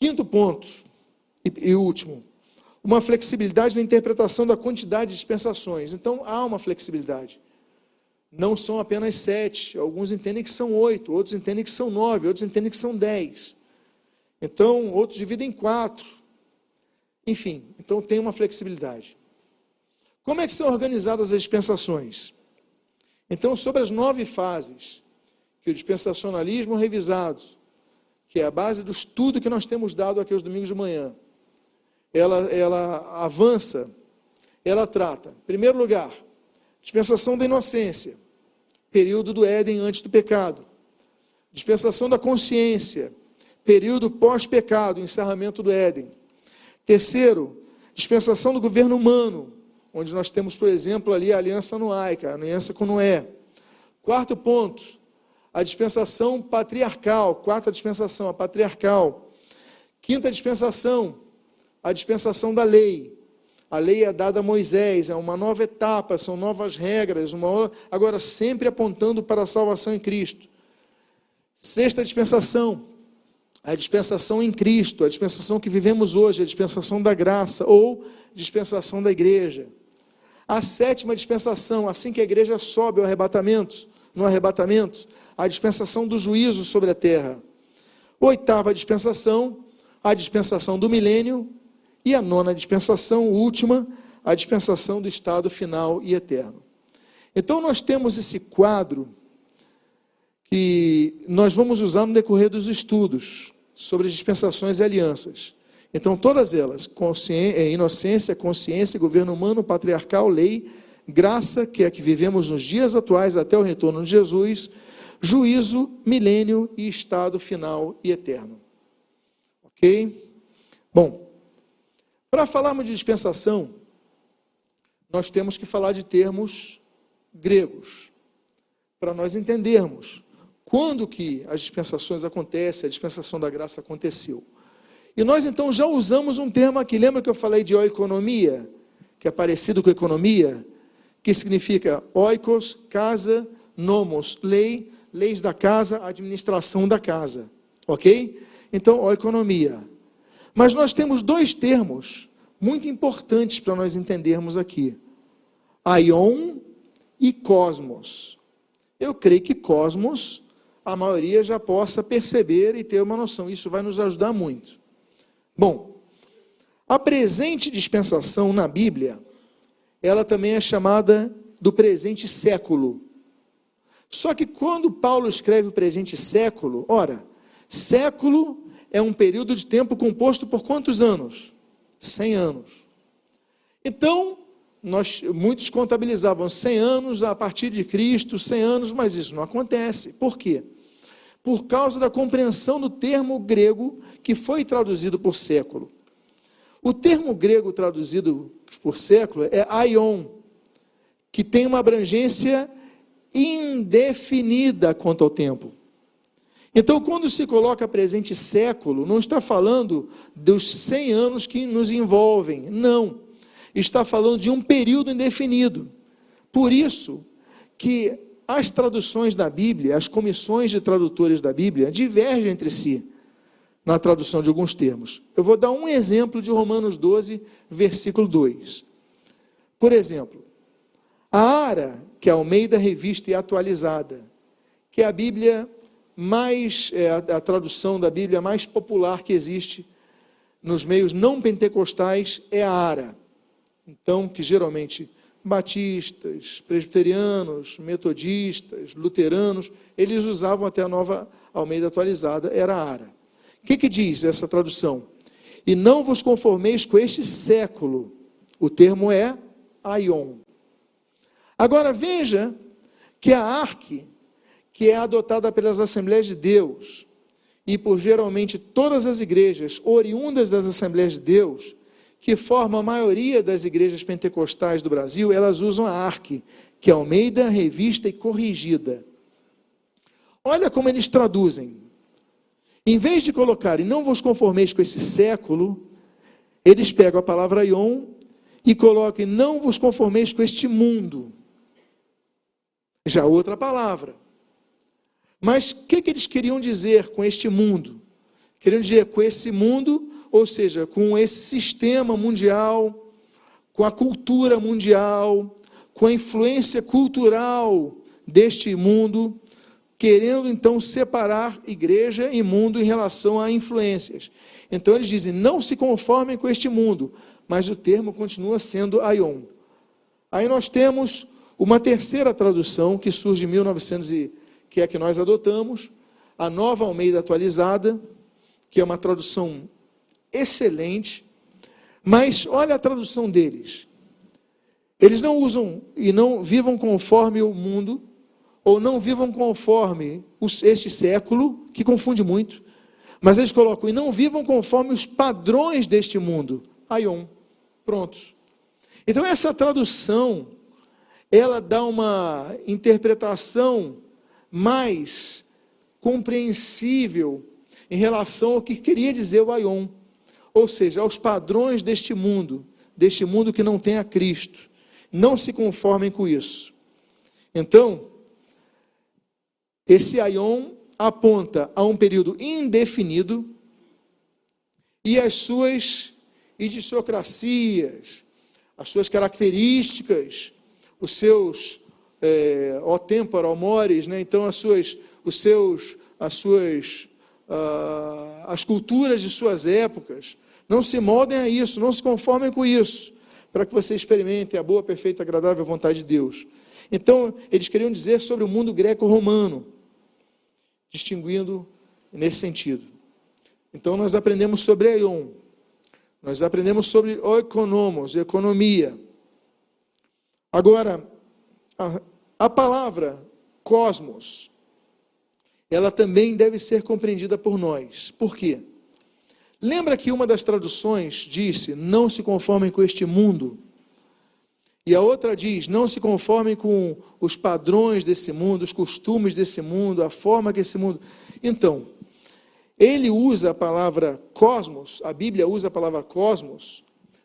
Quinto ponto, e, e último, uma flexibilidade na interpretação da quantidade de dispensações. Então, há uma flexibilidade. Não são apenas sete, alguns entendem que são oito, outros entendem que são nove, outros entendem que são dez. Então, outros dividem em quatro. Enfim, então tem uma flexibilidade. Como é que são organizadas as dispensações? Então, sobre as nove fases que o dispensacionalismo revisado, que é a base do estudo que nós temos dado aqui aos domingos de manhã, ela, ela avança, ela trata, em primeiro lugar, dispensação da inocência, período do Éden antes do pecado. Dispensação da consciência, período pós-pecado, encerramento do Éden. Terceiro, dispensação do governo humano, onde nós temos, por exemplo, ali a aliança noaica, a aliança com Noé. Quarto ponto, a dispensação patriarcal, quarta dispensação, a patriarcal. Quinta dispensação, a dispensação da lei. A lei é dada a Moisés, é uma nova etapa, são novas regras, uma agora sempre apontando para a salvação em Cristo. Sexta dispensação, a dispensação em Cristo, a dispensação que vivemos hoje, a dispensação da graça ou dispensação da igreja. A sétima dispensação, assim que a igreja sobe ao arrebatamento, no arrebatamento, a dispensação do juízo sobre a terra. Oitava dispensação, a dispensação do milênio. E a nona dispensação, última, a dispensação do estado final e eterno. Então nós temos esse quadro que nós vamos usar no decorrer dos estudos sobre dispensações e alianças. Então, todas elas, é, inocência, consciência, governo humano, patriarcal, lei, graça, que é a que vivemos nos dias atuais até o retorno de Jesus, juízo, milênio e estado final e eterno. Ok? Bom, para falarmos de dispensação, nós temos que falar de termos gregos, para nós entendermos quando que as dispensações acontecem, a dispensação da graça aconteceu. E nós então já usamos um termo aqui, lembra que eu falei de oikonomia, que é parecido com economia, que significa oikos, casa, nomos, lei, leis da casa, administração da casa, ok? Então, oikonomia. Mas nós temos dois termos muito importantes para nós entendermos aqui: aion e cosmos. Eu creio que cosmos a maioria já possa perceber e ter uma noção. Isso vai nos ajudar muito. Bom, a presente dispensação na Bíblia, ela também é chamada do presente século. Só que quando Paulo escreve o presente século, ora, século é um período de tempo composto por quantos anos? 100 anos. Então, nós, muitos contabilizavam 100 anos a partir de Cristo, 100 anos, mas isso não acontece. Por quê? Por causa da compreensão do termo grego que foi traduzido por século. O termo grego traduzido por século é aion, que tem uma abrangência indefinida quanto ao tempo. Então, quando se coloca presente século, não está falando dos 100 anos que nos envolvem, não. Está falando de um período indefinido. Por isso que as traduções da Bíblia, as comissões de tradutores da Bíblia, divergem entre si na tradução de alguns termos. Eu vou dar um exemplo de Romanos 12, versículo 2. Por exemplo, a ARA, que é a Almeida Revista e Atualizada, que é a Bíblia mais, é a, a tradução da Bíblia mais popular que existe nos meios não pentecostais, é a ARA. Então, que geralmente batistas, presbiterianos, metodistas, luteranos, eles usavam até a nova Almeida atualizada, era ara. O que, que diz essa tradução? E não vos conformeis com este século. O termo é aion. Agora veja que a arque, que é adotada pelas Assembleias de Deus e por geralmente todas as igrejas oriundas das Assembleias de Deus, que formam a maioria das igrejas pentecostais do Brasil, elas usam a ARC, que é Almeida, Revista e Corrigida. Olha como eles traduzem. Em vez de colocarem não vos conformeis com esse século, eles pegam a palavra ion e colocam não vos conformeis com este mundo. Já outra palavra. Mas o que, que eles queriam dizer com este mundo? Queriam dizer com esse mundo ou seja, com esse sistema mundial, com a cultura mundial, com a influência cultural deste mundo, querendo então separar igreja e mundo em relação a influências. Então eles dizem: não se conformem com este mundo, mas o termo continua sendo aion. Aí nós temos uma terceira tradução que surge em 1900 e que é a que nós adotamos, a Nova Almeida atualizada, que é uma tradução excelente, mas olha a tradução deles. Eles não usam e não vivam conforme o mundo, ou não vivam conforme este século, que confunde muito, mas eles colocam, e não vivam conforme os padrões deste mundo. Aion. Pronto. Então essa tradução, ela dá uma interpretação mais compreensível em relação ao que queria dizer o Aion, ou seja, aos padrões deste mundo, deste mundo que não tem a Cristo. Não se conformem com isso. Então, esse Aion aponta a um período indefinido e as suas idiosincrasias, as suas características, os seus é, ó tempora, ó mores, né? então as suas, os seus, as suas, uh, as culturas de suas épocas, não se moldem a isso, não se conformem com isso, para que você experimente a boa, perfeita, agradável vontade de Deus. Então, eles queriam dizer sobre o mundo greco-romano, distinguindo nesse sentido. Então, nós aprendemos sobre Aion, nós aprendemos sobre oikonomos, economia. Agora, a, a palavra cosmos, ela também deve ser compreendida por nós. Por quê? Lembra que uma das traduções disse: Não se conformem com este mundo. E a outra diz: Não se conformem com os padrões desse mundo, os costumes desse mundo, a forma que esse mundo. Então, ele usa a palavra cosmos, a Bíblia usa a palavra cosmos,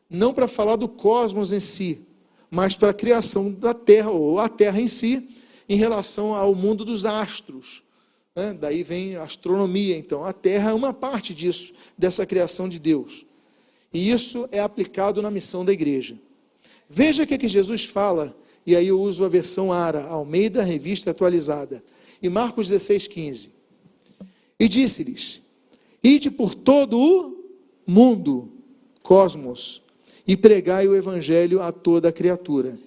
não para falar do cosmos em si, mas para a criação da Terra, ou a Terra em si, em relação ao mundo dos astros. Né? Daí vem a astronomia, então. A Terra é uma parte disso, dessa criação de Deus. E isso é aplicado na missão da igreja. Veja o que, é que Jesus fala, e aí eu uso a versão ARA, Almeida Revista Atualizada, em Marcos 16, 15. E disse-lhes: Ide por todo o mundo, cosmos, e pregai o evangelho a toda criatura.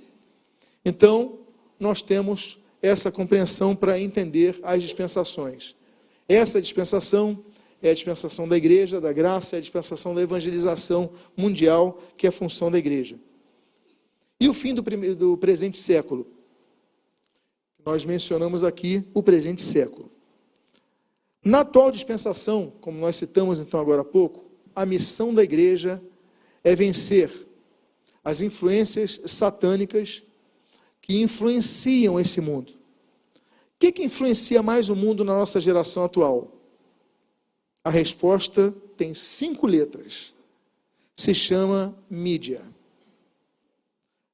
Então, nós temos essa compreensão para entender as dispensações. Essa dispensação é a dispensação da igreja, da graça, é a dispensação da evangelização mundial, que é a função da igreja. E o fim do, do presente século? Nós mencionamos aqui o presente século. Na atual dispensação, como nós citamos então agora há pouco, a missão da igreja é vencer as influências satânicas que influenciam esse mundo. O que, que influencia mais o mundo na nossa geração atual? A resposta tem cinco letras. Se chama mídia.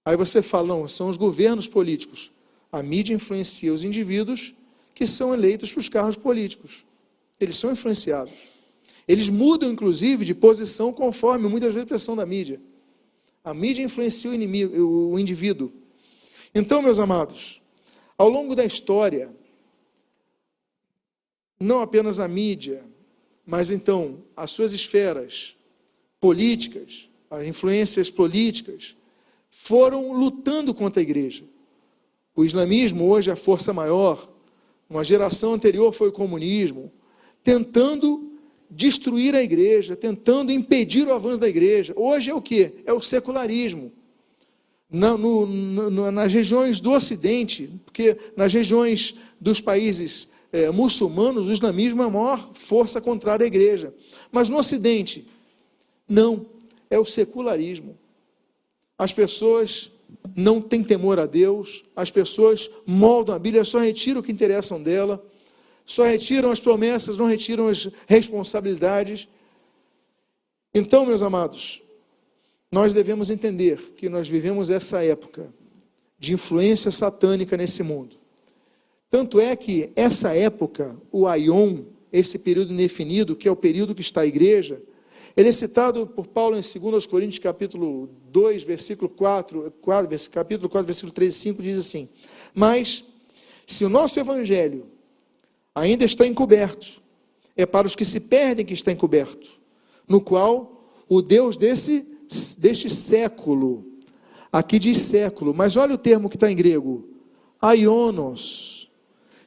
Aí você fala, não, são os governos políticos. A mídia influencia os indivíduos que são eleitos para os cargos políticos. Eles são influenciados. Eles mudam, inclusive, de posição conforme muitas vezes a pressão da mídia. A mídia influencia o, inimigo, o indivíduo. Então, meus amados, ao longo da história, não apenas a mídia, mas então as suas esferas políticas, as influências políticas, foram lutando contra a igreja. O islamismo hoje é a força maior. Uma geração anterior foi o comunismo tentando destruir a igreja, tentando impedir o avanço da igreja. Hoje é o que? É o secularismo. Na, no, no, nas regiões do Ocidente, porque nas regiões dos países é, muçulmanos, o islamismo é a maior força contrária à igreja. Mas no Ocidente, não, é o secularismo. As pessoas não têm temor a Deus, as pessoas moldam a Bíblia, só retiram o que interessam dela só retiram as promessas, não retiram as responsabilidades. Então, meus amados, nós devemos entender que nós vivemos essa época de influência satânica nesse mundo. Tanto é que essa época, o Aion, esse período indefinido, que é o período que está a igreja, ele é citado por Paulo em 2 Coríntios capítulo 2, versículo 4, 4 capítulo 4, versículo 3 e 5, diz assim: Mas, se o nosso evangelho ainda está encoberto. É para os que se perdem que está encoberto, no qual o Deus desse, deste século, aqui diz século, mas olha o termo que está em grego, aionos,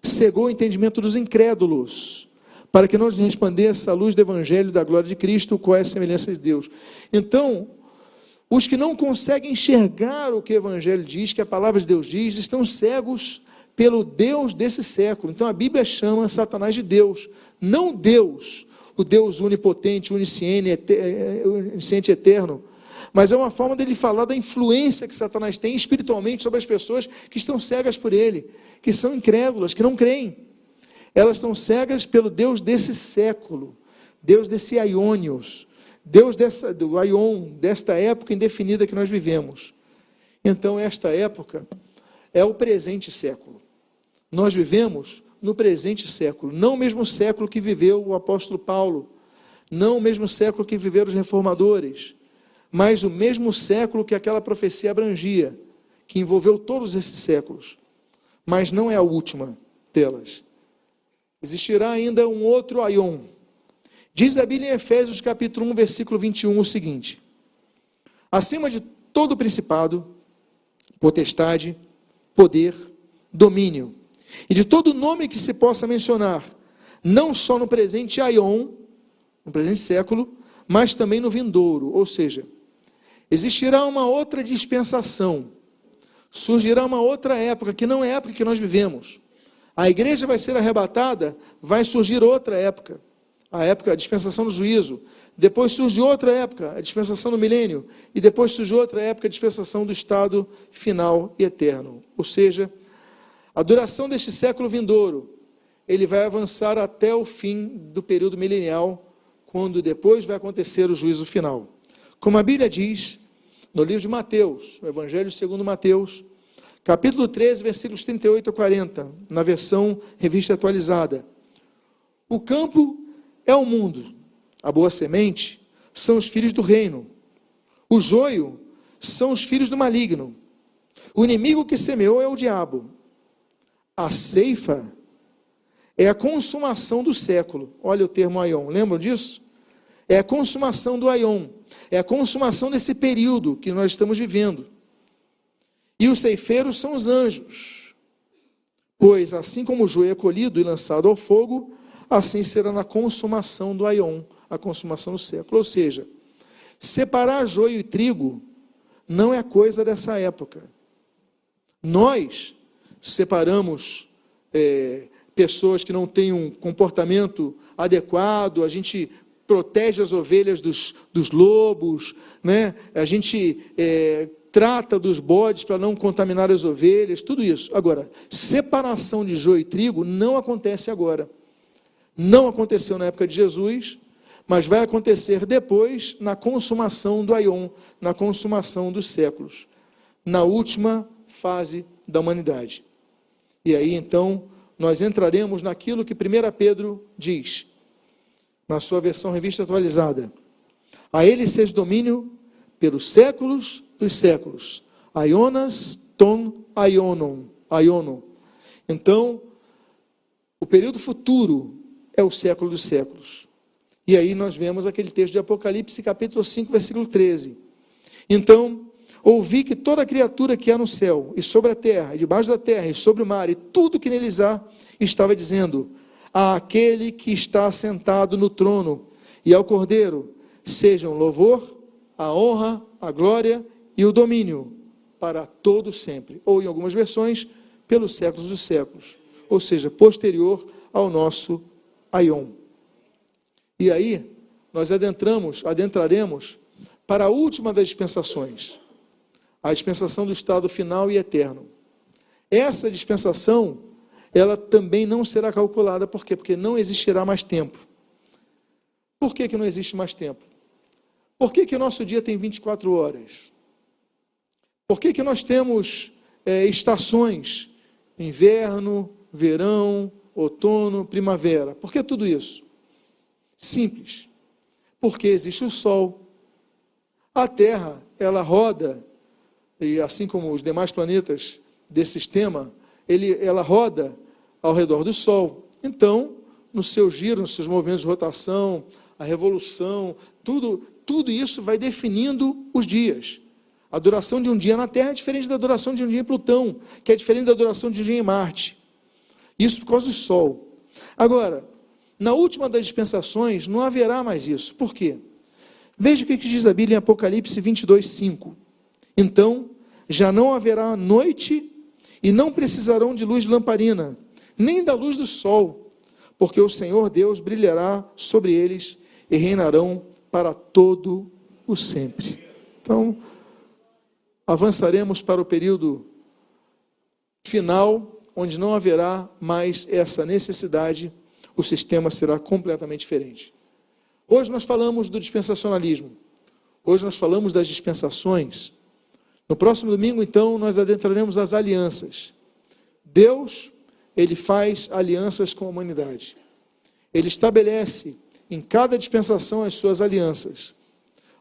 cegou o entendimento dos incrédulos, para que não lhes resplandeça a luz do evangelho da glória de Cristo, qual é a semelhança de Deus. Então, os que não conseguem enxergar o que o evangelho diz, que a palavra de Deus diz, estão cegos pelo Deus desse século. Então a Bíblia chama Satanás de Deus, não Deus, o Deus onipotente, onisciente, onisciente eterno, mas é uma forma dele falar da influência que Satanás tem espiritualmente sobre as pessoas que estão cegas por ele, que são incrédulas, que não creem. Elas estão cegas pelo Deus desse século, Deus desse Aiônios, Deus dessa, do Aion, desta época indefinida que nós vivemos. Então, esta época é o presente século. Nós vivemos no presente século, não o mesmo século que viveu o apóstolo Paulo, não o mesmo século que viveram os reformadores, mas o mesmo século que aquela profecia abrangia, que envolveu todos esses séculos, mas não é a última delas. Existirá ainda um outro Aion. Diz a Bíblia em Efésios capítulo 1, versículo 21 o seguinte: Acima de todo principado, potestade, poder, domínio, e de todo nome que se possa mencionar, não só no presente Aion, no presente século, mas também no vindouro, ou seja, Existirá uma outra dispensação. Surgirá uma outra época, que não é a época que nós vivemos. A igreja vai ser arrebatada, vai surgir outra época. A época, a dispensação do juízo. Depois surge outra época, a dispensação do milênio. E depois surge outra época, a dispensação do estado final e eterno. Ou seja, a duração deste século vindouro, ele vai avançar até o fim do período milenial, quando depois vai acontecer o juízo final. Como a Bíblia diz, no livro de Mateus, no Evangelho segundo Mateus, capítulo 13, versículos 38 a 40, na versão revista atualizada. O campo é o mundo, a boa semente são os filhos do reino, o joio são os filhos do maligno, o inimigo que semeou é o diabo, a ceifa é a consumação do século. Olha o termo aion, lembram disso? É a consumação do aion é a consumação desse período que nós estamos vivendo. E os ceifeiros são os anjos. Pois assim como o joio é colhido e lançado ao fogo, assim será na consumação do aion, a consumação do século. Ou seja, separar joio e trigo não é coisa dessa época. Nós separamos é, pessoas que não têm um comportamento adequado, a gente protege as ovelhas dos, dos lobos, né? a gente é, trata dos bodes para não contaminar as ovelhas, tudo isso. Agora, separação de joio e trigo não acontece agora. Não aconteceu na época de Jesus, mas vai acontecer depois na consumação do Aion, na consumação dos séculos, na última fase da humanidade. E aí então nós entraremos naquilo que 1 Pedro diz: na sua versão revista atualizada. A ele seja domínio pelos séculos dos séculos. Aionas, ton, aionon, aionon. Então, o período futuro é o século dos séculos. E aí nós vemos aquele texto de Apocalipse, capítulo 5, versículo 13. Então, ouvi que toda criatura que há no céu, e sobre a terra, e debaixo da terra, e sobre o mar, e tudo que neles há, estava dizendo: àquele que está sentado no trono e ao Cordeiro sejam louvor, a honra, a glória e o domínio para todo sempre, ou em algumas versões, pelos séculos dos séculos, ou seja, posterior ao nosso Aion. E aí nós adentramos, adentraremos para a última das dispensações, a dispensação do estado final e eterno. Essa dispensação ela também não será calculada. Por quê? Porque não existirá mais tempo. Por que, que não existe mais tempo? Por que, que o nosso dia tem 24 horas? Por que, que nós temos é, estações? Inverno, verão, outono, primavera. Por que tudo isso? Simples. Porque existe o Sol. A Terra, ela roda, e assim como os demais planetas desse sistema, ele, ela roda ao redor do Sol. Então, no seu giro, nos seus movimentos de rotação, a revolução, tudo, tudo isso vai definindo os dias. A duração de um dia na Terra é diferente da duração de um dia em Plutão, que é diferente da duração de um dia em Marte. Isso por causa do Sol. Agora, na última das dispensações, não haverá mais isso. Por quê? Veja o que diz a Bíblia em Apocalipse 22, 5. Então, já não haverá noite E não precisarão de luz de lamparina, nem da luz do sol, porque o Senhor Deus brilhará sobre eles e reinarão para todo o sempre. Então, avançaremos para o período final, onde não haverá mais essa necessidade, o sistema será completamente diferente. Hoje nós falamos do dispensacionalismo, hoje nós falamos das dispensações. No próximo domingo, então, nós adentraremos as alianças. Deus, ele faz alianças com a humanidade. Ele estabelece em cada dispensação as suas alianças.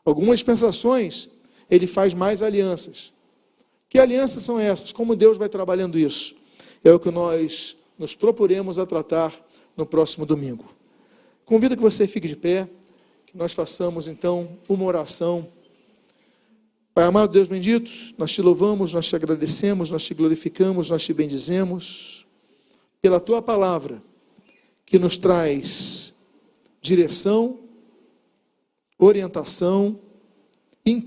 Algumas dispensações, ele faz mais alianças. Que alianças são essas? Como Deus vai trabalhando isso? É o que nós nos proporemos a tratar no próximo domingo. Convido que você fique de pé, que nós façamos então uma oração. Pai amado Deus bendito, nós te louvamos, nós te agradecemos, nós te glorificamos, nós te bendizemos pela tua palavra que nos traz direção, orientação,